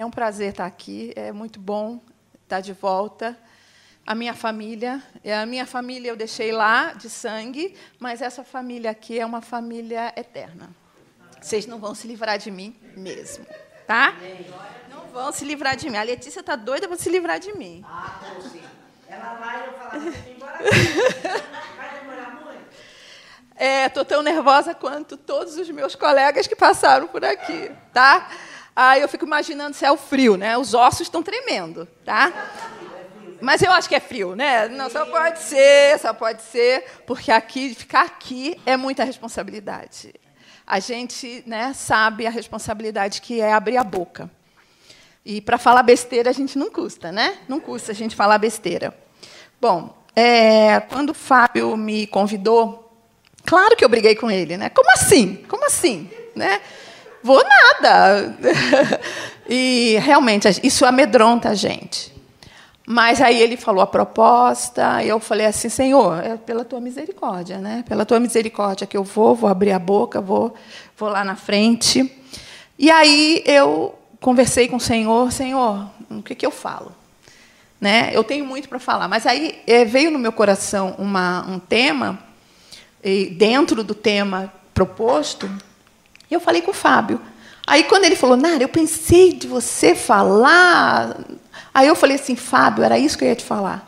É um prazer estar aqui, é muito bom estar de volta. A minha família, é a minha família eu deixei lá de sangue, mas essa família aqui é uma família eterna. Vocês não vão se livrar de mim mesmo, tá? Não vão se livrar de mim. A Letícia está doida para se livrar de mim. Ah, sim. Ela vai eu falar, embora. Vai demorar muito? É, tô tão nervosa quanto todos os meus colegas que passaram por aqui, tá? Aí eu fico imaginando se é o frio, né? Os ossos estão tremendo, tá? Mas eu acho que é frio, né? Não, só pode ser, só pode ser, porque aqui, ficar aqui é muita responsabilidade. A gente né, sabe a responsabilidade que é abrir a boca. E para falar besteira a gente não custa, né? Não custa a gente falar besteira. Bom, é, quando o Fábio me convidou, claro que eu briguei com ele, né? Como assim? Como assim? Né? Vou nada. e realmente isso amedronta a gente. Mas aí ele falou a proposta, e eu falei assim, Senhor, é pela tua misericórdia, né? Pela tua misericórdia que eu vou, vou abrir a boca, vou, vou lá na frente. E aí eu conversei com o Senhor, Senhor, o que, que eu falo? Né? Eu tenho muito para falar, mas aí é, veio no meu coração uma, um tema, e dentro do tema proposto, e eu falei com o Fábio. Aí, quando ele falou, Nara, eu pensei de você falar. Aí eu falei assim, Fábio, era isso que eu ia te falar.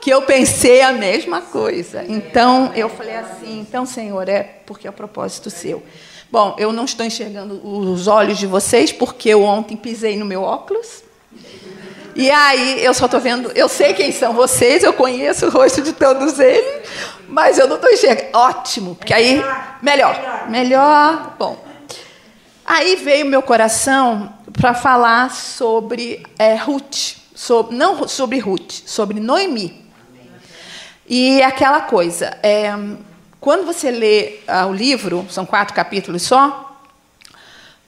Que eu pensei a mesma coisa. Então, eu falei assim, então, Senhor, é porque é o propósito seu. Bom, eu não estou enxergando os olhos de vocês, porque eu ontem pisei no meu óculos. E aí eu só estou vendo, eu sei quem são vocês, eu conheço o rosto de todos eles, mas eu não estou enxergando. Ótimo, porque aí melhor, melhor. Bom, Aí veio meu coração para falar sobre é, Ruth, sobre, não sobre Ruth, sobre Noemi. E aquela coisa, é, quando você lê ah, o livro, são quatro capítulos só,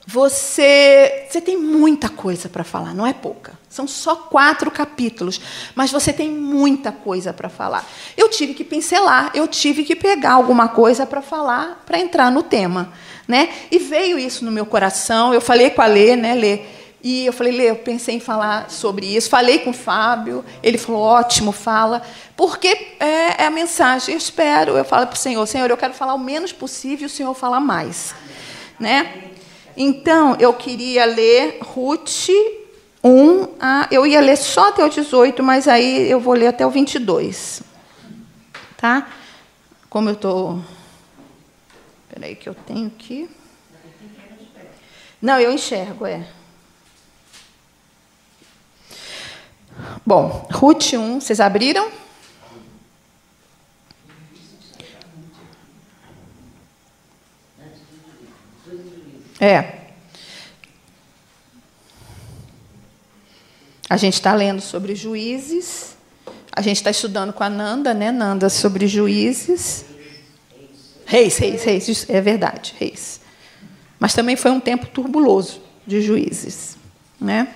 você, você tem muita coisa para falar, não é pouca. São só quatro capítulos, mas você tem muita coisa para falar. Eu tive que pincelar, eu tive que pegar alguma coisa para falar, para entrar no tema. Né? E veio isso no meu coração. Eu falei com a Lê, né, Lê? E eu falei, Lê, eu pensei em falar sobre isso. Falei com o Fábio, ele falou, ótimo, fala. Porque é, é a mensagem, eu espero, eu falo para o Senhor, Senhor, eu quero falar o menos possível e o Senhor falar mais. Né? Então, eu queria ler Ruth 1, a, eu ia ler só até o 18, mas aí eu vou ler até o 22. Tá? Como eu estou Espera aí que eu tenho aqui. Não, eu enxergo, é. Bom, Ruth 1, vocês abriram? É. A gente está lendo sobre juízes. A gente está estudando com a Nanda, né, Nanda, sobre juízes. Reis, reis, reis, é verdade, reis. Mas também foi um tempo turbuloso de juízes. Né?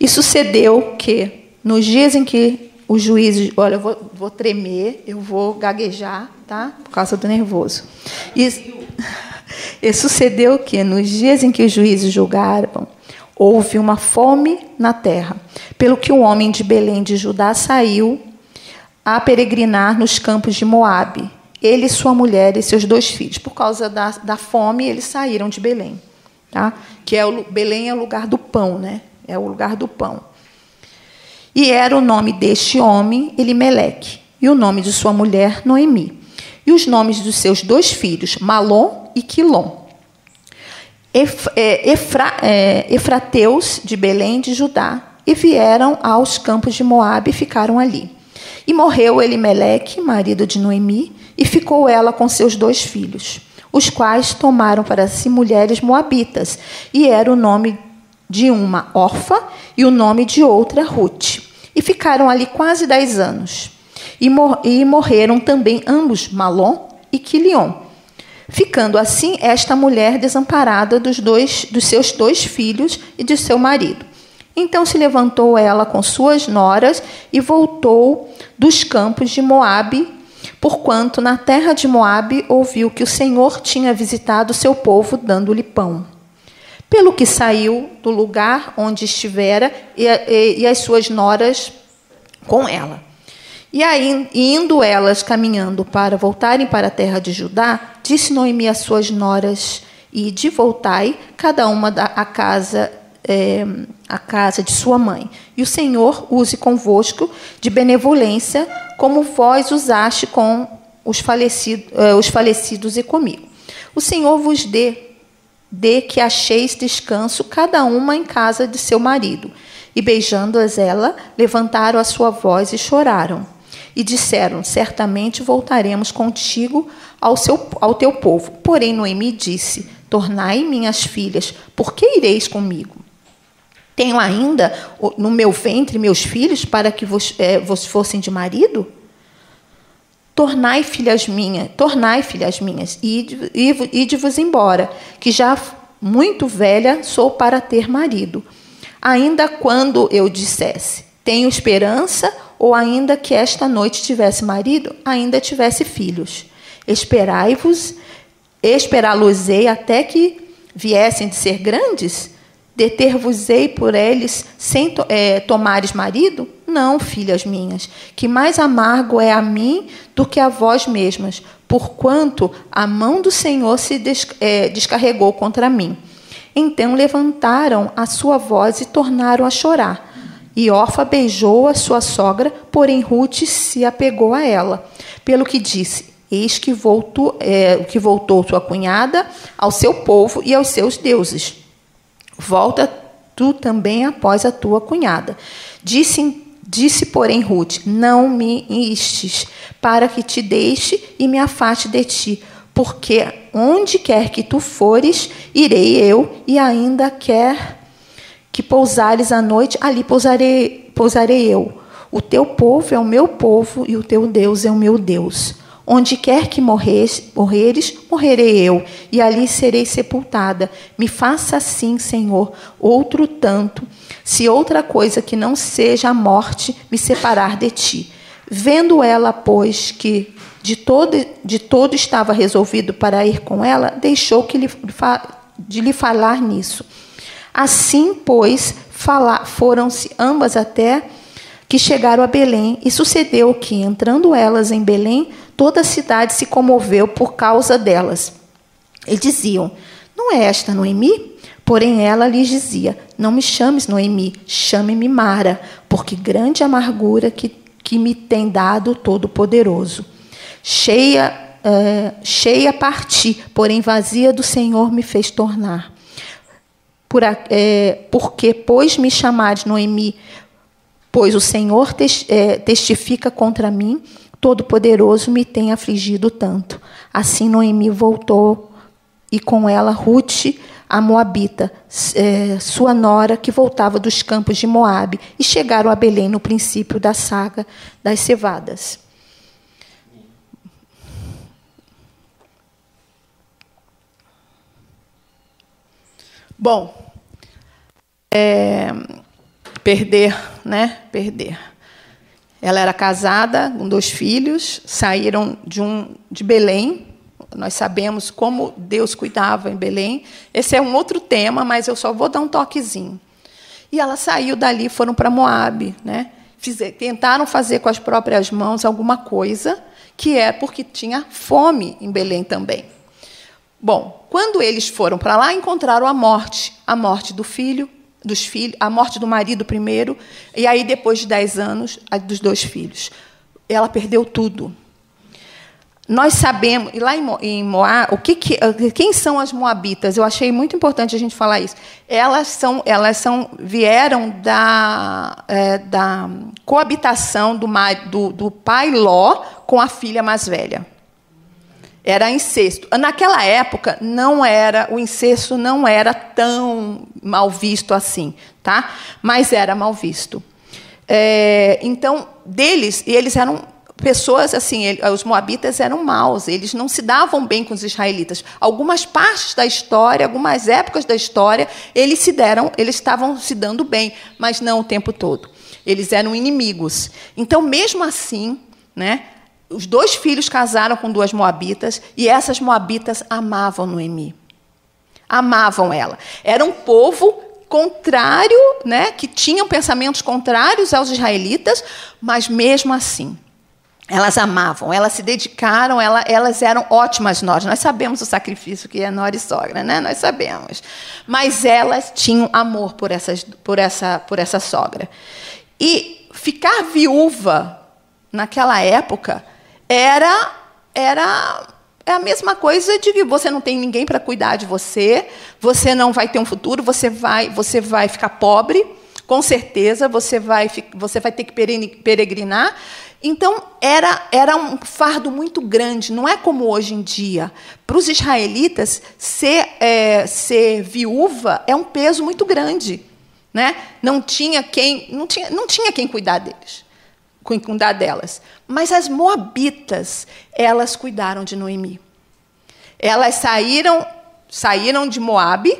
E sucedeu que, nos dias em que os juízes. Olha, eu vou, vou tremer, eu vou gaguejar, tá? Por causa do nervoso. E, e sucedeu que, nos dias em que os juízes julgaram, houve uma fome na terra, pelo que um homem de Belém de Judá saiu a peregrinar nos campos de Moabe ele, sua mulher e seus dois filhos. Por causa da, da fome, eles saíram de Belém. Tá? Que é o, Belém é o lugar do pão, né? É o lugar do pão. E era o nome deste homem Elimeleque, e o nome de sua mulher Noemi. E os nomes dos seus dois filhos, Malom e Quilom. Ef, é, Efra, é, Efrateus de Belém de Judá, e vieram aos campos de Moabe e ficaram ali. E morreu Elimeleque, marido de Noemi, e ficou ela com seus dois filhos, os quais tomaram para si mulheres moabitas, e era o nome de uma Orfa e o nome de outra Ruth. E ficaram ali quase dez anos. E, mor e morreram também ambos, Malom e Quilion. Ficando assim esta mulher desamparada dos, dois, dos seus dois filhos e de seu marido. Então se levantou ela com suas noras e voltou dos campos de Moabe porquanto na terra de Moabe ouviu que o Senhor tinha visitado seu povo dando-lhe pão. pelo que saiu do lugar onde estivera e, e, e as suas noras com ela. E aí, indo elas caminhando para voltarem para a terra de Judá, disse Noemi às suas noras: E de voltai, cada uma a casa é, a casa de sua mãe. E o Senhor use convosco de benevolência, como vós usaste com os, falecido, eh, os falecidos e comigo. O Senhor vos dê de que acheis descanso cada uma em casa de seu marido. E beijando-as ela, levantaram a sua voz e choraram. E disseram: Certamente voltaremos contigo ao, seu, ao teu povo. Porém, Noemi disse: Tornai minhas filhas, por que ireis comigo? Tenho ainda no meu ventre meus filhos para que vos, é, vos fossem de marido? Tornai, filhas minhas, tornai, filhas minhas, e ide-vos embora, que já muito velha sou para ter marido. Ainda quando eu dissesse, tenho esperança, ou ainda que esta noite tivesse marido, ainda tivesse filhos. Esperai-vos, esperá-los-ei até que viessem de ser grandes? Deter-vos-ei por eles sem é, tomares marido? Não, filhas minhas, que mais amargo é a mim do que a vós mesmas, porquanto a mão do Senhor se des, é, descarregou contra mim. Então levantaram a sua voz e tornaram a chorar. E Orfa beijou a sua sogra, porém Ruth se apegou a ela, pelo que disse: Eis que voltou, é, que voltou sua cunhada ao seu povo e aos seus deuses. Volta tu também após a tua cunhada. Disse, disse porém, Ruth: Não me instes, para que te deixe e me afaste de ti, porque onde quer que tu fores, irei eu, e ainda quer que pousares a noite, ali pousarei, pousarei eu. O teu povo é o meu povo e o teu Deus é o meu Deus. Onde quer que morres, morreres, morrerei eu, e ali serei sepultada. Me faça assim, Senhor, outro tanto, se outra coisa que não seja a morte me separar de ti. Vendo ela, pois, que de todo, de todo estava resolvido para ir com ela, deixou que lhe, de lhe falar nisso. Assim, pois, foram-se ambas até que chegaram a Belém, e sucedeu que, entrando elas em Belém, toda a cidade se comoveu por causa delas. E diziam: Não é esta Noemi? Porém, ela lhes dizia: Não me chames Noemi, chame-me Mara, porque grande amargura que, que me tem dado Todo-Poderoso. Cheia, uh, cheia parti, porém vazia do Senhor me fez tornar. Por, é, porque, pois me chamares Noemi, pois o Senhor é, testifica contra mim, Todo-Poderoso me tem afligido tanto. Assim Noemi voltou e com ela Ruth, a Moabita, é, sua nora, que voltava dos campos de Moabe, e chegaram a Belém no princípio da saga das cevadas. Bom, é, perder, né? Perder. Ela era casada com dois filhos, saíram de, um, de Belém. Nós sabemos como Deus cuidava em Belém. Esse é um outro tema, mas eu só vou dar um toquezinho. E ela saiu dali, foram para Moabe, né? Fizer, tentaram fazer com as próprias mãos alguma coisa, que é porque tinha fome em Belém também. Bom, quando eles foram para lá, encontraram a morte, a morte do filho, dos filhos, a morte do marido primeiro, e aí depois de dez anos, a dos dois filhos. Ela perdeu tudo. Nós sabemos, e lá em Moab, o que, que, quem são as moabitas? Eu achei muito importante a gente falar isso. Elas são, elas são, vieram da, é, da coabitação do, do, do pai Ló com a filha mais velha. Era incesto. Naquela época não era o incesto não era tão mal visto assim, tá? Mas era mal visto. É, então deles e eles eram pessoas assim, ele, os moabitas eram maus, eles não se davam bem com os israelitas. Algumas partes da história, algumas épocas da história, eles se deram, eles estavam se dando bem, mas não o tempo todo. Eles eram inimigos. Então, mesmo assim, né, os dois filhos casaram com duas moabitas e essas moabitas amavam Noemi. amavam ela. Era um povo contrário, né, que tinham pensamentos contrários aos israelitas, mas mesmo assim, elas amavam, elas se dedicaram, ela, elas eram ótimas noras. Nós sabemos o sacrifício que é nora e sogra, né? Nós sabemos. Mas elas tinham amor por, essas, por, essa, por essa sogra. E ficar viúva naquela época era era é a mesma coisa de que você não tem ninguém para cuidar de você, você não vai ter um futuro, você vai você vai ficar pobre, com certeza você vai você vai ter que peregrinar então, era, era um fardo muito grande, não é como hoje em dia. Para os israelitas, ser, é, ser viúva é um peso muito grande. Né? Não, tinha quem, não, tinha, não tinha quem cuidar deles, cuidar delas. Mas as moabitas, elas cuidaram de Noemi. Elas saíram, saíram de Moabe,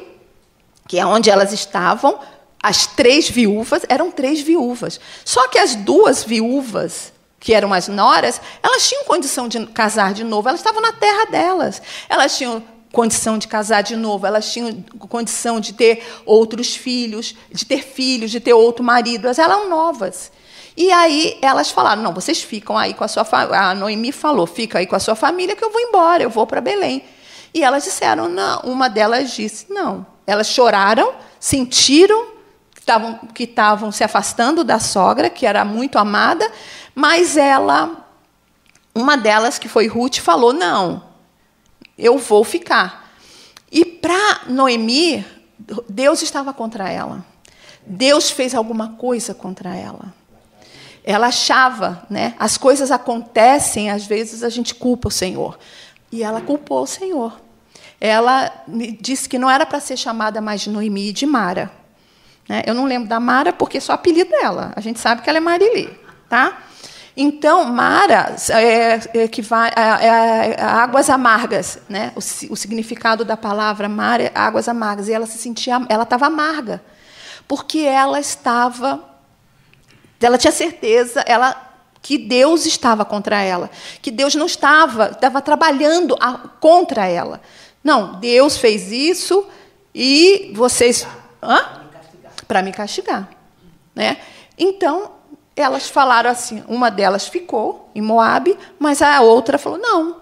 que é onde elas estavam, as três viúvas, eram três viúvas. Só que as duas viúvas que eram as noras, elas tinham condição de casar de novo, elas estavam na terra delas. Elas tinham condição de casar de novo, elas tinham condição de ter outros filhos, de ter filhos, de ter outro marido, elas eram novas. E aí elas falaram: não, vocês ficam aí com a sua família. A Noemi falou: fica aí com a sua família que eu vou embora, eu vou para Belém. E elas disseram: não. Uma delas disse: não. Elas choraram, sentiram que estavam se afastando da sogra, que era muito amada, mas ela, uma delas, que foi Ruth, falou: não, eu vou ficar. E para Noemi, Deus estava contra ela. Deus fez alguma coisa contra ela. Ela achava, né? As coisas acontecem, às vezes a gente culpa o Senhor. E ela culpou o Senhor. Ela disse que não era para ser chamada mais de Noemi de Mara. Né? Eu não lembro da Mara porque só o apelido dela. A gente sabe que ela é Marili, tá? Então, Mara é, é, que vai, é, é, é, águas amargas, né? O, o, significado da palavra Mara é águas amargas. E ela se sentia, ela estava amarga, porque ela estava, ela tinha certeza, ela que Deus estava contra ela, que Deus não estava, estava trabalhando a, contra ela. Não, Deus fez isso e vocês, para me castigar, né? Então elas falaram assim, uma delas ficou em Moabe, mas a outra falou: "Não,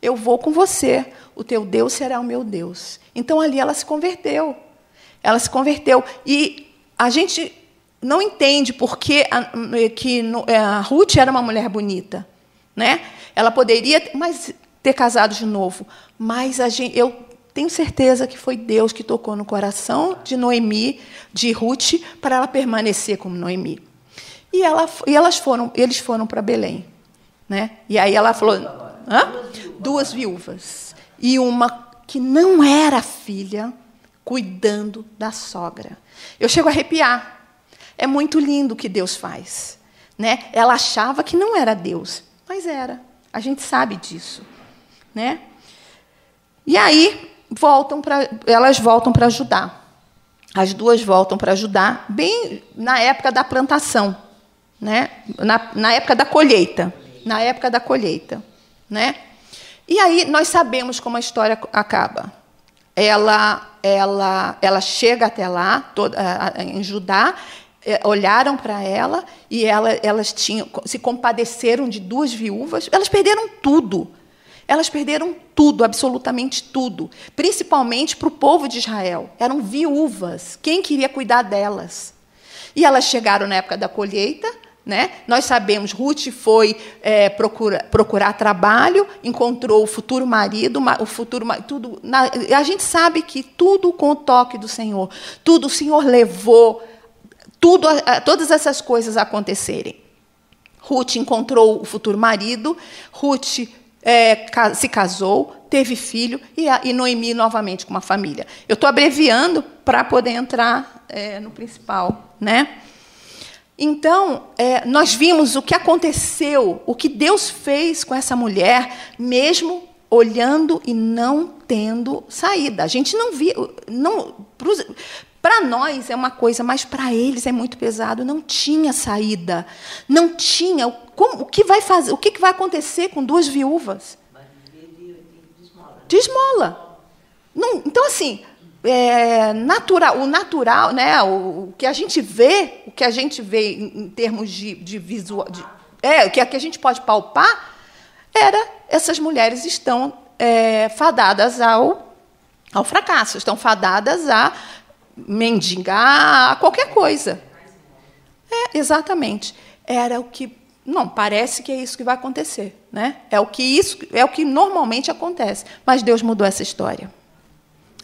eu vou com você. O teu Deus será o meu Deus". Então ali ela se converteu. Ela se converteu e a gente não entende por que a, que é, a Ruth era uma mulher bonita, né? Ela poderia, mas ter casado de novo, mas gente, eu tenho certeza que foi Deus que tocou no coração de Noemi, de Ruth, para ela permanecer como Noemi. E, ela, e elas foram, eles foram para Belém. Né? E aí ela falou: Hã? duas viúvas. E uma que não era filha, cuidando da sogra. Eu chego a arrepiar. É muito lindo o que Deus faz. Né? Ela achava que não era Deus, mas era. A gente sabe disso. Né? E aí voltam para, elas voltam para Judá. As duas voltam para Judá, bem na época da plantação né? na, na época da colheita. Na época da colheita. Né? E aí nós sabemos como a história acaba. Ela, ela, ela chega até lá, toda, em Judá, olharam para ela e ela, elas tinham, se compadeceram de duas viúvas. Elas perderam tudo. Elas perderam tudo, absolutamente tudo. Principalmente para o povo de Israel. Eram viúvas. Quem queria cuidar delas? E elas chegaram na época da colheita né? Nós sabemos, Ruth foi é, procura, procurar trabalho, encontrou o futuro marido, o futuro tudo. Na, a gente sabe que tudo com o toque do Senhor, tudo o Senhor levou, tudo, todas essas coisas acontecerem. Ruth encontrou o futuro marido, Ruth é, se casou, teve filho e, e Noemi novamente com uma família. Eu estou abreviando para poder entrar é, no principal, né? Então, é, nós vimos o que aconteceu, o que Deus fez com essa mulher, mesmo olhando e não tendo saída. A gente não viu. Não, para nós é uma coisa, mas para eles é muito pesado. Não tinha saída. Não tinha. Como, o que vai fazer? O que vai acontecer com duas viúvas? De esmola. Não, então, assim, é, natural, o natural, né, o, o, que a gente vê, o que a gente vê em, em termos de, de visual, de, é, o que, que a gente pode palpar, era essas mulheres estão é, fadadas ao, ao fracasso, estão fadadas a mendigar, qualquer coisa. É, exatamente. Era o que não, parece que é isso que vai acontecer, né? É o que isso é o que normalmente acontece, mas Deus mudou essa história.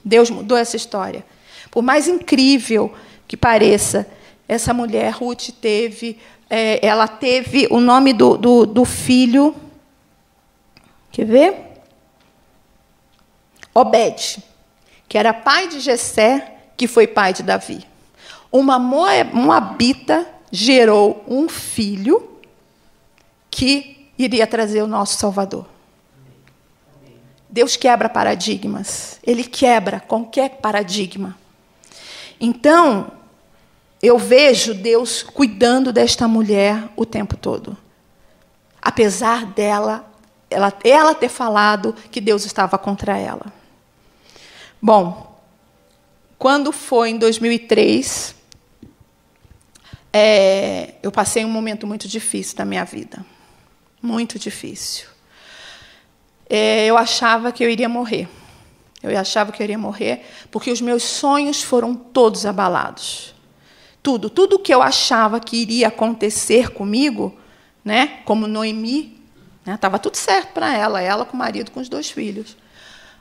Deus mudou essa história. Por mais incrível que pareça, essa mulher Ruth teve, é, ela teve o nome do, do, do filho. Quer ver? Obed, que era pai de Jessé, que foi pai de Davi. Uma moabita gerou um filho que iria trazer o nosso Salvador. Deus quebra paradigmas. Ele quebra qualquer paradigma. Então, eu vejo Deus cuidando desta mulher o tempo todo. Apesar dela, ela, ela ter falado que Deus estava contra ela. Bom, quando foi em 2003, é, eu passei um momento muito difícil da minha vida. Muito difícil. É, eu achava que eu iria morrer. Eu achava que eu iria morrer porque os meus sonhos foram todos abalados. Tudo, tudo que eu achava que iria acontecer comigo, né, como Noemi, estava né, tudo certo para ela, ela com o marido, com os dois filhos.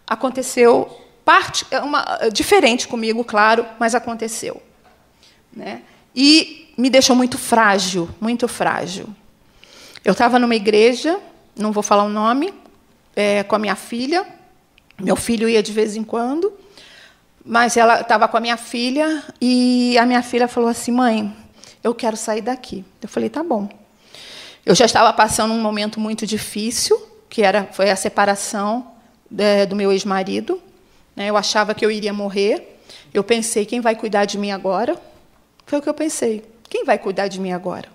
Aconteceu parte uma, diferente comigo, claro, mas aconteceu. Né? E me deixou muito frágil, muito frágil. Eu estava numa igreja, não vou falar o nome, é, com a minha filha. Meu filho ia de vez em quando, mas ela estava com a minha filha e a minha filha falou assim: mãe, eu quero sair daqui. Eu falei: tá bom. Eu já estava passando um momento muito difícil, que era foi a separação é, do meu ex-marido. Né? Eu achava que eu iria morrer. Eu pensei: quem vai cuidar de mim agora? Foi o que eu pensei. Quem vai cuidar de mim agora?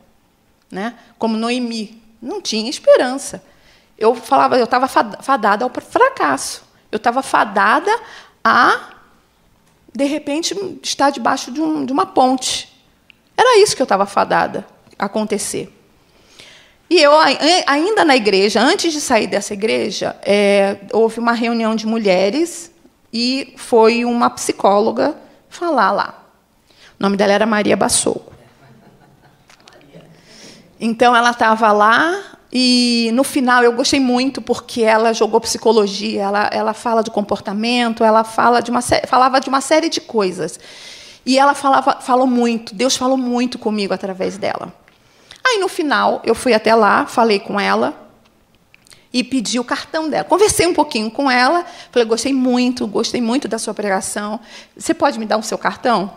Né? Como Noemi, não tinha esperança. Eu falava, eu estava fadada ao fracasso. Eu estava fadada a, de repente, estar debaixo de, um, de uma ponte. Era isso que eu estava fadada a acontecer. E eu, ainda na igreja, antes de sair dessa igreja, é, houve uma reunião de mulheres e foi uma psicóloga falar lá. O nome dela era Maria Bassouco. Então ela estava lá e no final eu gostei muito porque ela jogou psicologia, ela, ela fala de comportamento, ela fala de uma, falava de uma série de coisas. E ela falava, falou muito, Deus falou muito comigo através dela. Aí no final eu fui até lá, falei com ela e pedi o cartão dela. Conversei um pouquinho com ela, falei: gostei muito, gostei muito da sua pregação. Você pode me dar o seu cartão?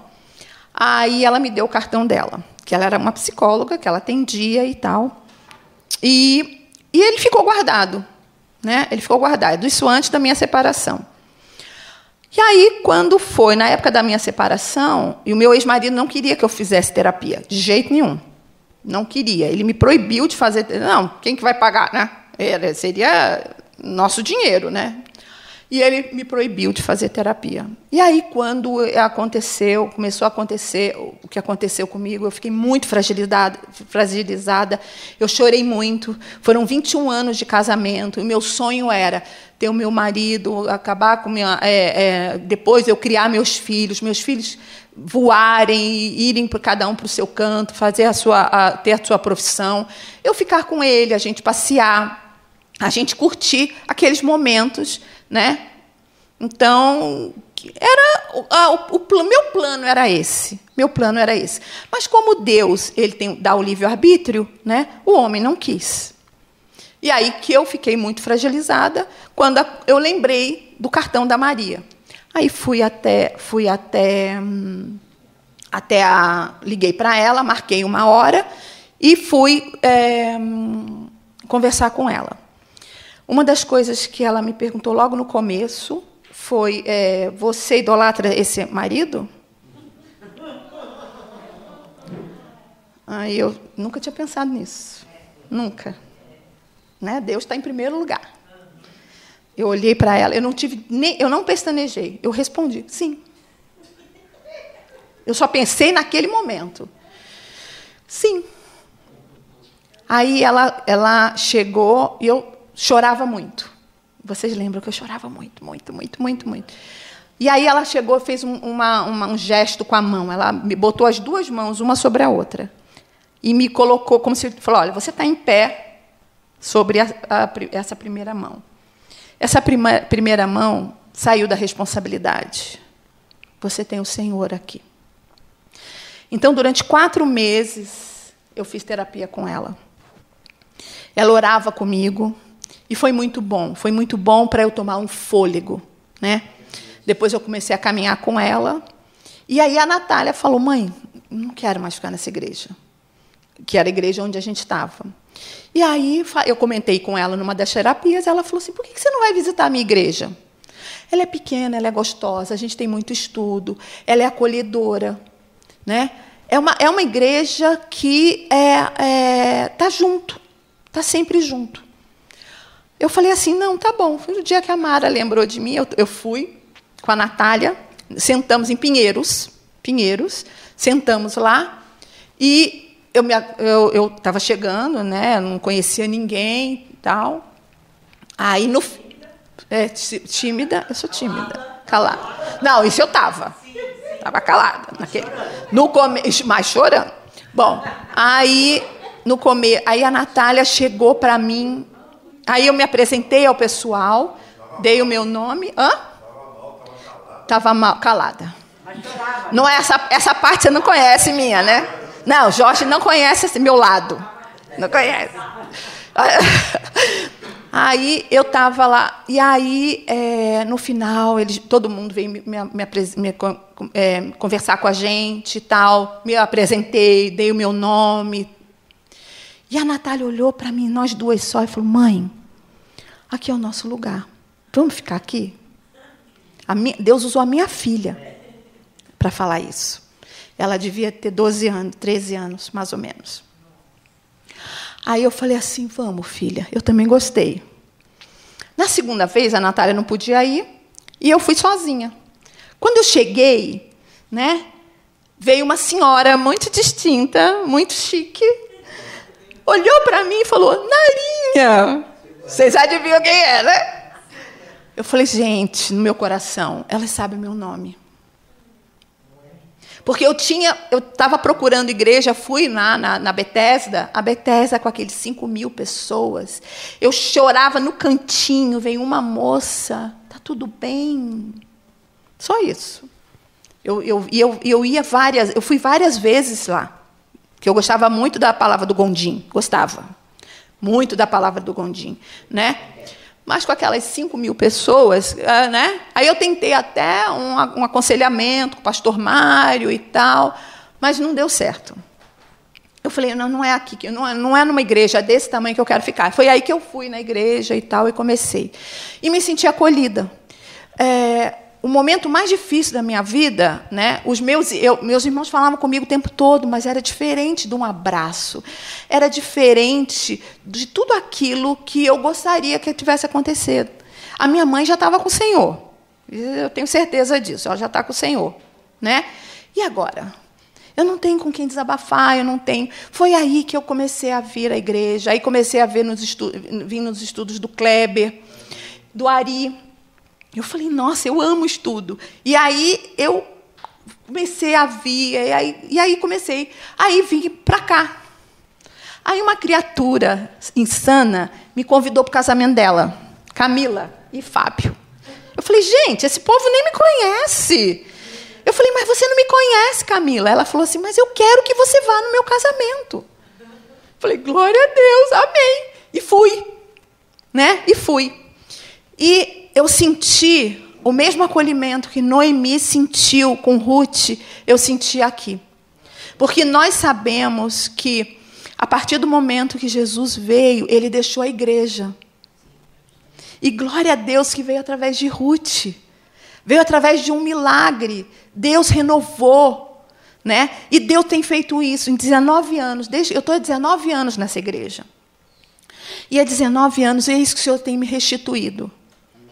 Aí ela me deu o cartão dela que ela era uma psicóloga, que ela atendia e tal. E, e ele ficou guardado. Né? Ele ficou guardado. Isso antes da minha separação. E aí, quando foi na época da minha separação, e o meu ex-marido não queria que eu fizesse terapia, de jeito nenhum. Não queria. Ele me proibiu de fazer. Não, quem que vai pagar, né? Era, seria nosso dinheiro, né? E ele me proibiu de fazer terapia. E aí, quando aconteceu, começou a acontecer o que aconteceu comigo, eu fiquei muito fragilizada, fragilizada. Eu chorei muito. Foram 21 anos de casamento. E meu sonho era ter o meu marido, acabar com minha. É, é, depois eu criar meus filhos, meus filhos voarem, irem para cada um para o seu canto, fazer a sua, a, ter a sua profissão. Eu ficar com ele, a gente passear, a gente curtir aqueles momentos né? Então, era a, o, o, meu plano era esse. Meu plano era esse. Mas como Deus ele tem dá o livre arbítrio, né? O homem não quis. E aí que eu fiquei muito fragilizada quando eu lembrei do cartão da Maria. Aí fui até fui até hum, até a liguei para ela, marquei uma hora e fui é, conversar com ela. Uma das coisas que ela me perguntou logo no começo foi: é, Você idolatra esse marido? Aí eu nunca tinha pensado nisso. Nunca. Né? Deus está em primeiro lugar. Eu olhei para ela, eu não tive nem, eu não pestanejei, eu respondi, sim. Eu só pensei naquele momento. Sim. Aí ela, ela chegou e eu chorava muito. Vocês lembram que eu chorava muito, muito, muito, muito, muito. E aí ela chegou, fez um, uma, uma, um gesto com a mão. Ela me botou as duas mãos, uma sobre a outra. E me colocou como se falou: olha, você está em pé sobre a, a, essa primeira mão. Essa prima, primeira mão saiu da responsabilidade. Você tem o Senhor aqui. Então, durante quatro meses, eu fiz terapia com ela. Ela orava comigo e foi muito bom. Foi muito bom para eu tomar um fôlego, né? Depois eu comecei a caminhar com ela. E aí a Natália falou: mãe, não quero mais ficar nessa igreja. Que era a igreja onde a gente estava. E aí eu comentei com ela numa das terapias, ela falou assim: por que você não vai visitar a minha igreja? Ela é pequena, ela é gostosa, a gente tem muito estudo, ela é acolhedora. Né? É, uma, é uma igreja que está é, é, tá junto, está sempre junto. Eu falei assim: não, tá bom. Foi o dia que a Mara lembrou de mim, eu, eu fui, com a Natália, sentamos em Pinheiros, Pinheiros, sentamos lá e eu estava chegando, né, não conhecia ninguém tal. Aí no é, tímida, eu sou tímida, calada. Não, isso eu estava. Estava calada. Naquele, no come, mas chorando. Bom, aí no comer, aí a Natália chegou para mim, aí eu me apresentei ao pessoal, dei o meu nome. Hã? Estava mal, calada. Não é essa, essa parte você não conhece minha, né? Não, Jorge não conhece esse meu lado. Não conhece. Aí eu estava lá, e aí, é, no final, eles, todo mundo veio me, me, me é, conversar com a gente e tal. Me apresentei, dei o meu nome. E a Natália olhou para mim, nós duas só, e falou: Mãe, aqui é o nosso lugar. Vamos ficar aqui? Minha, Deus usou a minha filha para falar isso. Ela devia ter 12 anos, 13 anos, mais ou menos. Aí eu falei assim: vamos, filha, eu também gostei. Na segunda vez, a Natália não podia ir e eu fui sozinha. Quando eu cheguei, né, veio uma senhora muito distinta, muito chique, olhou para mim e falou: Narinha. Vocês adivinham quem é, né? Eu falei, gente, no meu coração, ela sabe meu nome. Porque eu tinha, eu estava procurando igreja, fui na, na, na Bethesda, a Bethesda com aqueles 5 mil pessoas. Eu chorava no cantinho, veio uma moça, tá tudo bem. Só isso. Eu, eu, eu, eu ia várias, eu fui várias vezes lá, que eu gostava muito da palavra do Gondim, gostava muito da palavra do Gondim, né? mas com aquelas 5 mil pessoas, ah, né? Aí eu tentei até um, um aconselhamento com o pastor Mário e tal, mas não deu certo. Eu falei, não, não é aqui, não é, não é numa igreja desse tamanho que eu quero ficar. Foi aí que eu fui na igreja e tal, e comecei. E me senti acolhida. É, o momento mais difícil da minha vida, né, os meus, eu, meus irmãos falavam comigo o tempo todo, mas era diferente de um abraço, era diferente de tudo aquilo que eu gostaria que tivesse acontecido. A minha mãe já estava com o Senhor, eu tenho certeza disso, ela já está com o Senhor, né? E agora? Eu não tenho com quem desabafar, eu não tenho. Foi aí que eu comecei a vir à igreja, aí comecei a ver nos estudos, vir nos estudos do Kleber, do Ari, eu falei, nossa, eu amo estudo. E aí eu comecei a vir, e aí, e aí comecei. Aí vim para cá. Aí uma criatura insana me convidou para o casamento dela, Camila e Fábio. Eu falei, gente, esse povo nem me conhece. Eu falei, mas você não me conhece, Camila. Ela falou assim, mas eu quero que você vá no meu casamento. Eu falei, glória a Deus, amém. E fui. Né? E fui. E eu senti o mesmo acolhimento que Noemi sentiu com Ruth, eu senti aqui. Porque nós sabemos que, a partir do momento que Jesus veio, ele deixou a igreja. E glória a Deus que veio através de Ruth. Veio através de um milagre. Deus renovou. Né? E Deus tem feito isso em 19 anos. Desde, eu estou há 19 anos nessa igreja. E há 19 anos, é isso que o Senhor tem me restituído.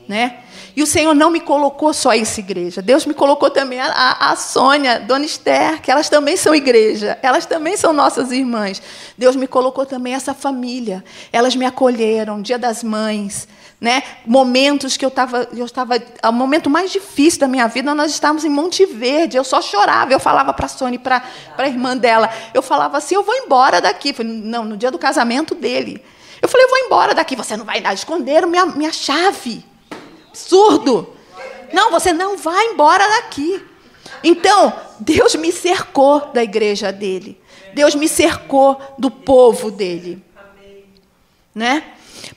Né? E o Senhor não me colocou só essa igreja. Deus me colocou também a, a, a Sônia, Dona Esther, que elas também são igreja. Elas também são nossas irmãs. Deus me colocou também essa família. Elas me acolheram, Dia das Mães, né? Momentos que eu estava, eu estava, o momento mais difícil da minha vida, nós estávamos em Monte Verde. Eu só chorava. Eu falava para a Sônia, para a irmã dela, eu falava assim: eu vou embora daqui. Falei, não, no dia do casamento dele. Eu falei, eu vou embora daqui. Você não vai dar esconder minha, minha chave absurdo. Não, você não vai embora daqui. Então, Deus me cercou da igreja dele. Deus me cercou do povo dele. Né?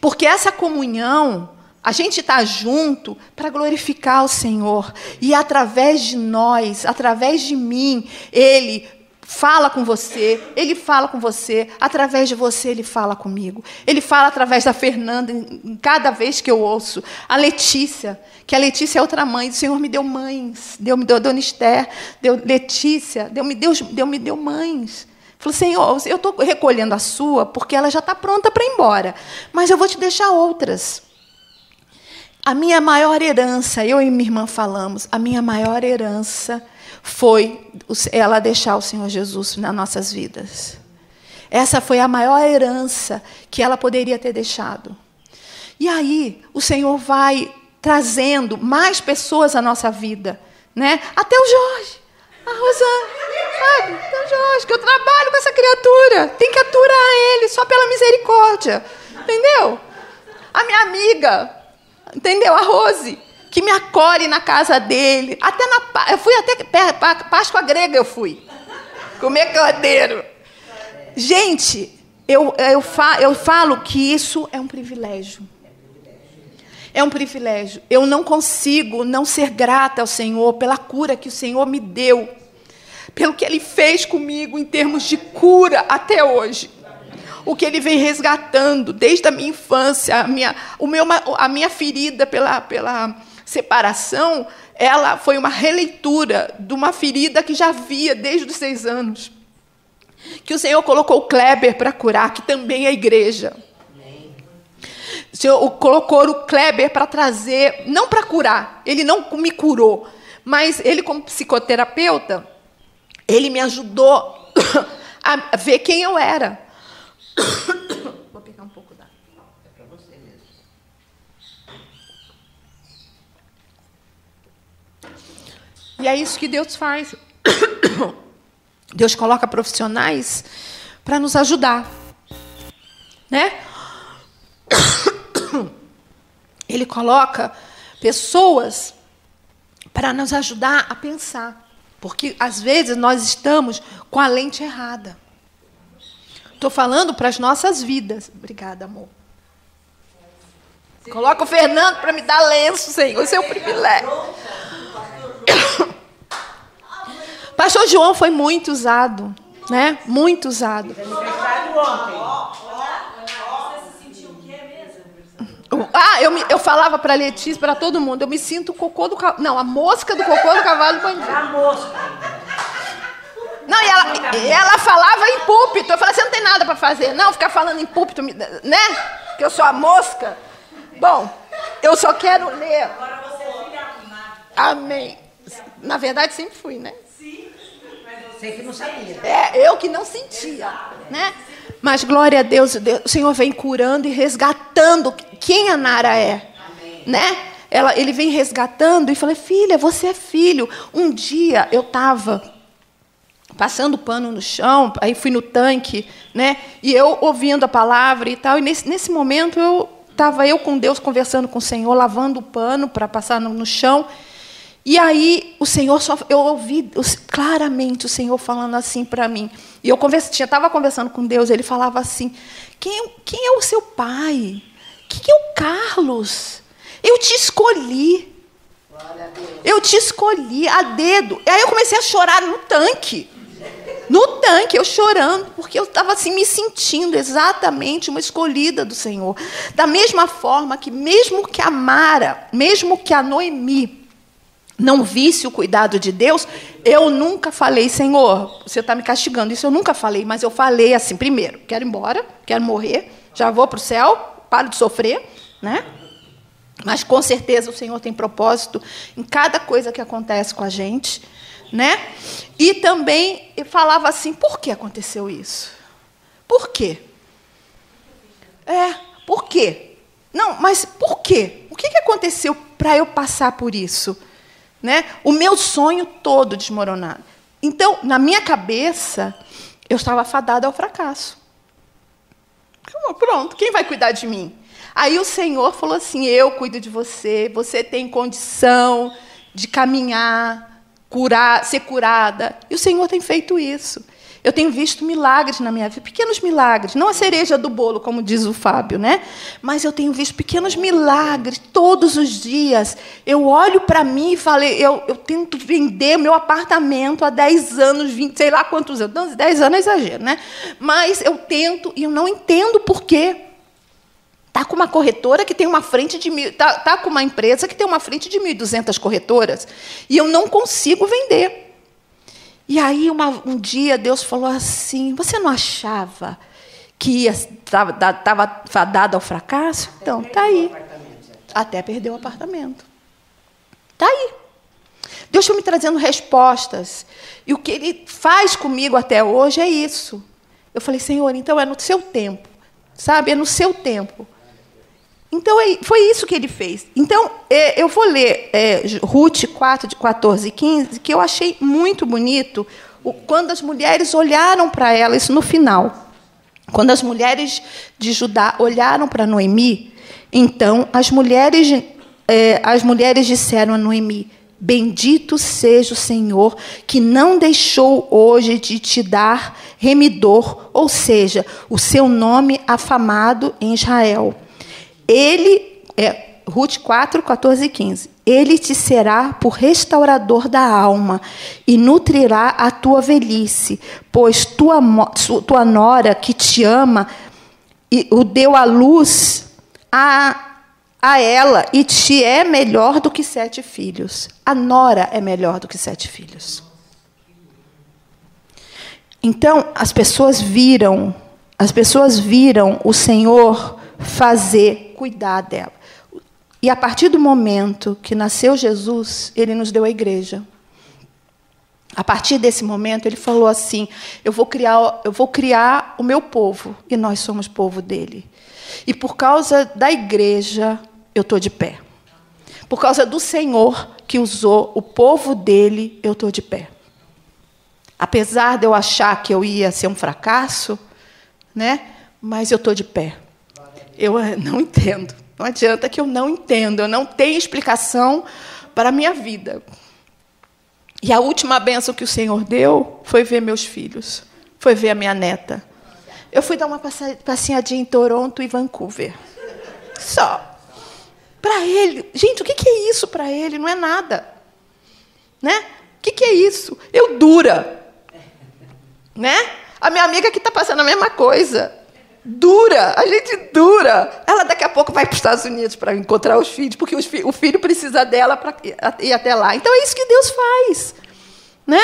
Porque essa comunhão, a gente está junto para glorificar o Senhor. E através de nós, através de mim, Ele fala com você, ele fala com você, através de você ele fala comigo. Ele fala através da Fernanda, cada vez que eu ouço. A Letícia, que a Letícia é outra mãe, o Senhor me deu mães, deu me deu Dona Esther, deu Letícia, deu me deu, deu me deu mães. Falou, Senhor, eu estou recolhendo a sua porque ela já está pronta para ir embora, mas eu vou te deixar outras. A minha maior herança, eu e minha irmã falamos, a minha maior herança foi ela deixar o Senhor Jesus nas nossas vidas. Essa foi a maior herança que ela poderia ter deixado. E aí, o Senhor vai trazendo mais pessoas à nossa vida, né? Até o Jorge, a Rosana, sabe? Até o Jorge, que eu trabalho com essa criatura. Tem que aturar ele só pela misericórdia. Entendeu? A minha amiga, entendeu? A Rose que me acolhe na casa dele. Até na eu fui até Páscoa grega eu fui. Comer cordeiro. Gente, eu, eu, fa, eu falo que isso é um privilégio. É um privilégio. Eu não consigo não ser grata ao Senhor pela cura que o Senhor me deu, pelo que Ele fez comigo em termos de cura até hoje. O que Ele vem resgatando desde a minha infância, a minha, o meu, a minha ferida pela, pela separação, ela foi uma releitura de uma ferida que já havia desde os seis anos. Que o Senhor colocou o Kleber para curar, que também é igreja. O Senhor colocou o Kleber para trazer, não para curar, ele não me curou, mas ele, como psicoterapeuta, ele me ajudou a ver quem eu era. E é isso que Deus faz. Deus coloca profissionais para nos ajudar. Né? Ele coloca pessoas para nos ajudar a pensar. Porque às vezes nós estamos com a lente errada. Estou falando para as nossas vidas. Obrigada, amor. Coloca o Fernando para me dar lenço, Senhor. Isso é um privilégio. Pastor João foi muito usado, né? Muito usado. Ah, eu, me, eu falava para a Letícia, para todo mundo, eu me sinto o cocô do cavalo. Não, a mosca do cocô do cavalo bandido. A mosca. Não, e ela, e ela falava em púlpito. Eu falei, você não tem nada para fazer. Não, ficar falando em púlpito, né? Que eu sou a mosca. Bom, eu só quero ler. Agora você é Amém. Na verdade, sempre fui, né? Sim. Você que não sabia. É, eu que não sentia, né? Mas glória a Deus, Deus, o Senhor vem curando e resgatando quem a Nara é, Amém. né? Ela, ele vem resgatando e falei, filha, você é filho. Um dia eu estava passando pano no chão, aí fui no tanque, né? E eu ouvindo a palavra e tal. E nesse, nesse momento eu estava eu com Deus conversando com o Senhor, lavando o pano para passar no, no chão. E aí o Senhor só, eu ouvi claramente o Senhor falando assim para mim. E eu estava conversando com Deus, ele falava assim: quem, quem é o seu pai? Quem é o Carlos? Eu te escolhi. Eu te escolhi a dedo. E aí eu comecei a chorar no tanque. No tanque, eu chorando, porque eu estava assim me sentindo exatamente uma escolhida do Senhor. Da mesma forma que, mesmo que a Mara, mesmo que a Noemi, não visse o cuidado de Deus, eu nunca falei, Senhor, você está me castigando. Isso eu nunca falei, mas eu falei assim: primeiro, quero ir embora, quero morrer, já vou para o céu, paro de sofrer, né? Mas com certeza o Senhor tem propósito em cada coisa que acontece com a gente, né? E também falava assim: por que aconteceu isso? Por quê? É, por quê? Não, mas por quê? O que aconteceu para eu passar por isso? Né? O meu sonho todo desmoronado. Então, na minha cabeça, eu estava fadada ao fracasso. Pronto, quem vai cuidar de mim? Aí o Senhor falou assim: Eu cuido de você, você tem condição de caminhar, curar, ser curada. E o Senhor tem feito isso. Eu tenho visto milagres na minha vida, pequenos milagres, não a cereja do bolo, como diz o Fábio, né? Mas eu tenho visto pequenos milagres todos os dias. Eu olho para mim e falei, eu, eu tento vender meu apartamento há 10 anos, 20, sei lá quantos anos. 10 anos é exagero, né? Mas eu tento e eu não entendo por quê. Está com uma corretora que tem uma frente de mil. Está tá com uma empresa que tem uma frente de 1.200 corretoras. E eu não consigo vender. E aí, uma, um dia, Deus falou assim: Você não achava que estava fadado ao fracasso? Até então, está aí. Até perdeu o apartamento. Está aí. Deus foi me trazendo respostas. E o que Ele faz comigo até hoje é isso. Eu falei, Senhor, então é no seu tempo. Sabe? É no seu tempo. Então, é, foi isso que ele fez. Então, é, eu vou ler é, Ruth 4, de 14 e 15, que eu achei muito bonito quando as mulheres olharam para ela, isso no final. Quando as mulheres de Judá olharam para Noemi, então as mulheres, as mulheres disseram a Noemi: Bendito seja o Senhor que não deixou hoje de te dar remidor, ou seja, o seu nome afamado em Israel. Ele, é, Ruth 4, 14 e 15. Ele te será por restaurador da alma e nutrirá a tua velhice, pois tua, tua nora que te ama e o deu à luz a, a ela e te é melhor do que sete filhos. A nora é melhor do que sete filhos. Então as pessoas viram, as pessoas viram o Senhor fazer cuidar dela. E a partir do momento que nasceu Jesus, ele nos deu a igreja. A partir desse momento, ele falou assim: eu vou criar, eu vou criar o meu povo e nós somos povo dele. E por causa da igreja, eu estou de pé. Por causa do Senhor que usou o povo dele, eu estou de pé. Apesar de eu achar que eu ia ser um fracasso, né? Mas eu estou de pé eu eh, não entendo. Não adianta que eu não entendo, eu não tenho explicação para a minha vida. E a última benção que o Senhor deu foi ver meus filhos, foi ver a minha neta. Eu fui dar uma passeadinha em Toronto e Vancouver. Só. Para ele. Gente, o que é isso para ele? Não é nada. Né? O que é isso? Eu dura. Né? A minha amiga que está passando a mesma coisa dura, a gente dura. Ela daqui a pouco vai para os Estados Unidos para encontrar os filhos, porque os fi o filho precisa dela para ir até lá. Então é isso que Deus faz, né?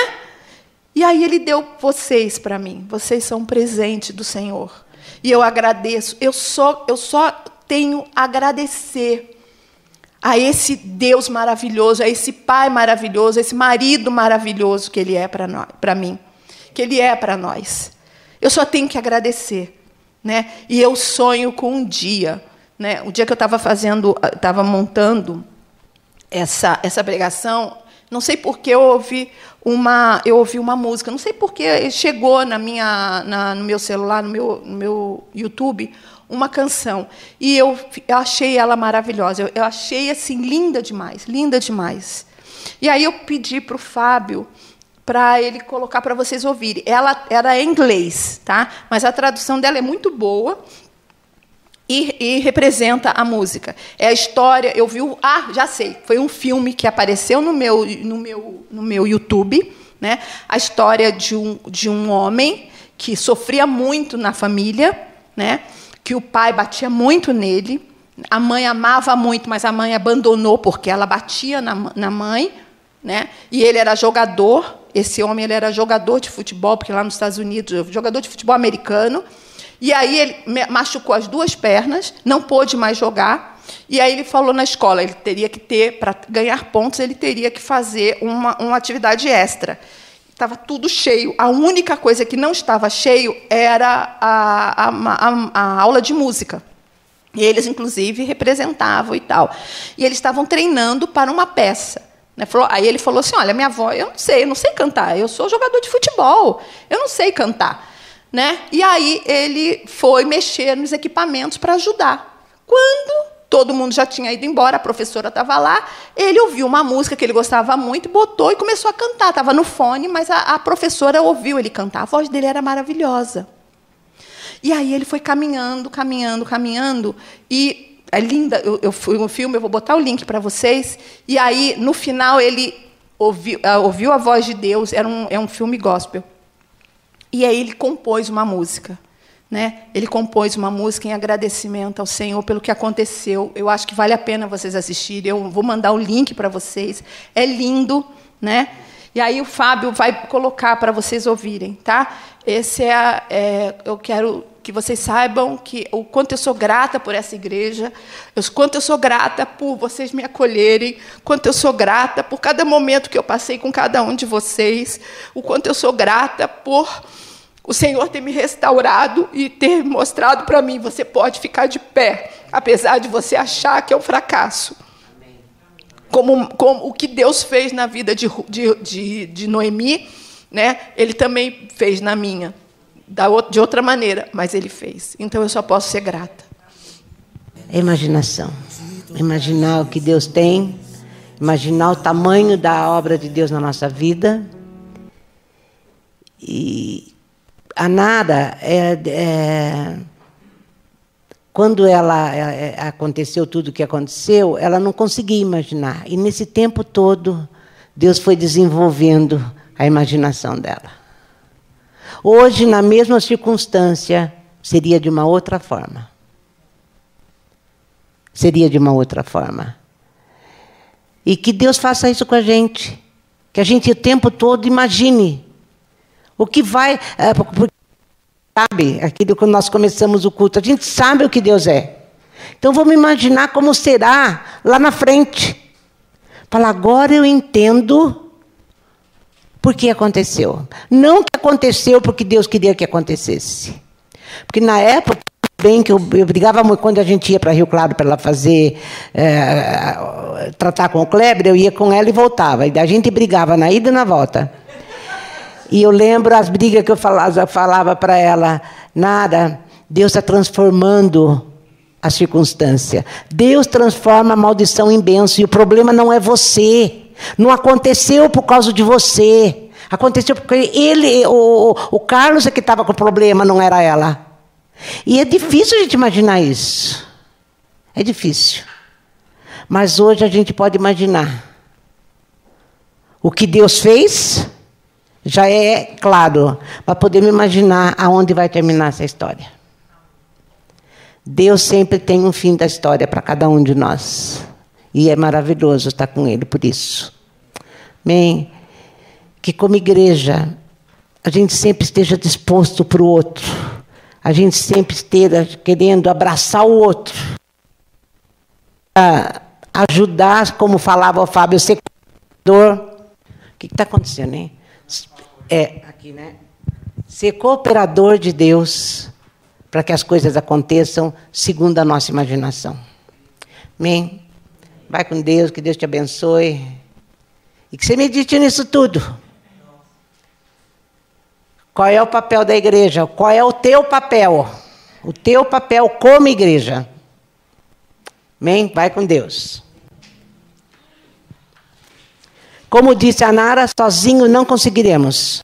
E aí ele deu vocês para mim. Vocês são um presente do Senhor. E eu agradeço. Eu só eu só tenho a agradecer a esse Deus maravilhoso, a esse pai maravilhoso, a esse marido maravilhoso que ele é para mim, que ele é para nós. Eu só tenho que agradecer. Né? E eu sonho com um dia, né? O dia que eu estava fazendo, estava montando essa essa pregação, não sei por que eu ouvi uma eu ouvi uma música, não sei por que chegou na minha na, no meu celular, no meu no meu YouTube uma canção e eu, eu achei ela maravilhosa. Eu, eu achei assim linda demais, linda demais. E aí eu pedi para o Fábio para ele colocar para vocês ouvirem. Ela era em inglês, tá? Mas a tradução dela é muito boa e, e, representa a música. É a história. Eu vi, o, ah, já sei. Foi um filme que apareceu no meu no meu no meu YouTube, né? A história de um de um homem que sofria muito na família, né? Que o pai batia muito nele. A mãe amava muito, mas a mãe abandonou porque ela batia na, na mãe, né? E ele era jogador esse homem ele era jogador de futebol, porque lá nos Estados Unidos, jogador de futebol americano. E aí ele machucou as duas pernas, não pôde mais jogar. E aí ele falou na escola, ele teria que ter, para ganhar pontos, ele teria que fazer uma, uma atividade extra. Estava tudo cheio. A única coisa que não estava cheio era a, a, a, a aula de música. E eles, inclusive, representavam e tal. E eles estavam treinando para uma peça. Né? Aí ele falou assim: Olha, minha avó, eu não sei, eu não sei cantar. Eu sou jogador de futebol, eu não sei cantar. Né? E aí ele foi mexer nos equipamentos para ajudar. Quando todo mundo já tinha ido embora, a professora estava lá, ele ouviu uma música que ele gostava muito, botou e começou a cantar. Estava no fone, mas a, a professora ouviu ele cantar. A voz dele era maravilhosa. E aí ele foi caminhando, caminhando, caminhando, e é linda. Eu, eu fui no filme, eu vou botar o link para vocês. E aí, no final, ele ouviu, uh, ouviu a voz de Deus. Era um, é um filme gospel. E aí ele compôs uma música. Né? Ele compôs uma música em agradecimento ao Senhor pelo que aconteceu. Eu acho que vale a pena vocês assistirem. Eu vou mandar o link para vocês. É lindo, né? E aí o Fábio vai colocar para vocês ouvirem, tá? Esse é, a, é, eu quero que vocês saibam que o quanto eu sou grata por essa igreja, o quanto eu sou grata por vocês me acolherem, quanto eu sou grata por cada momento que eu passei com cada um de vocês, o quanto eu sou grata por o Senhor ter me restaurado e ter mostrado para mim: você pode ficar de pé, apesar de você achar que é um fracasso. Como, como o que Deus fez na vida de, de, de, de Noemi, né, Ele também fez na minha, de outra maneira, mas Ele fez. Então eu só posso ser grata. É imaginação. Imaginar o que Deus tem, imaginar o tamanho da obra de Deus na nossa vida. E a Nara, é, é, quando ela é, é, aconteceu tudo o que aconteceu, ela não conseguia imaginar. E nesse tempo todo, Deus foi desenvolvendo a imaginação dela. Hoje, na mesma circunstância, seria de uma outra forma. Seria de uma outra forma. E que Deus faça isso com a gente. Que a gente o tempo todo imagine o que vai. É, sabe aquilo que nós começamos o culto, a gente sabe o que Deus é. Então vamos imaginar como será lá na frente. Fala, agora eu entendo por que aconteceu. Não que aconteceu porque Deus queria que acontecesse. Porque na época, bem que eu, eu brigava muito quando a gente ia para Rio Claro para ela fazer é, tratar com o Kleber, eu ia com ela e voltava. E a gente brigava na ida e na volta. E eu lembro as brigas que eu falava, falava para ela: nada, Deus está transformando a circunstância. Deus transforma a maldição em bênção. E o problema não é você. Não aconteceu por causa de você. Aconteceu porque ele, o, o Carlos é que estava com problema, não era ela. E é difícil a gente imaginar isso. É difícil. Mas hoje a gente pode imaginar o que Deus fez já é claro, para poder imaginar aonde vai terminar essa história. Deus sempre tem um fim da história para cada um de nós. E é maravilhoso estar com Ele por isso. Amém? Que como igreja, a gente sempre esteja disposto para o outro. A gente sempre esteja querendo abraçar o outro. ajudar, como falava o Fábio, ser cuidador. O que está acontecendo, hein? é aqui, né? Ser cooperador de Deus para que as coisas aconteçam segundo a nossa imaginação. Amém? Vai com Deus, que Deus te abençoe. E que você medite nisso tudo. Qual é o papel da igreja? Qual é o teu papel? O teu papel como igreja. Amém? Vai com Deus. Como disse a Nara, sozinho não conseguiremos.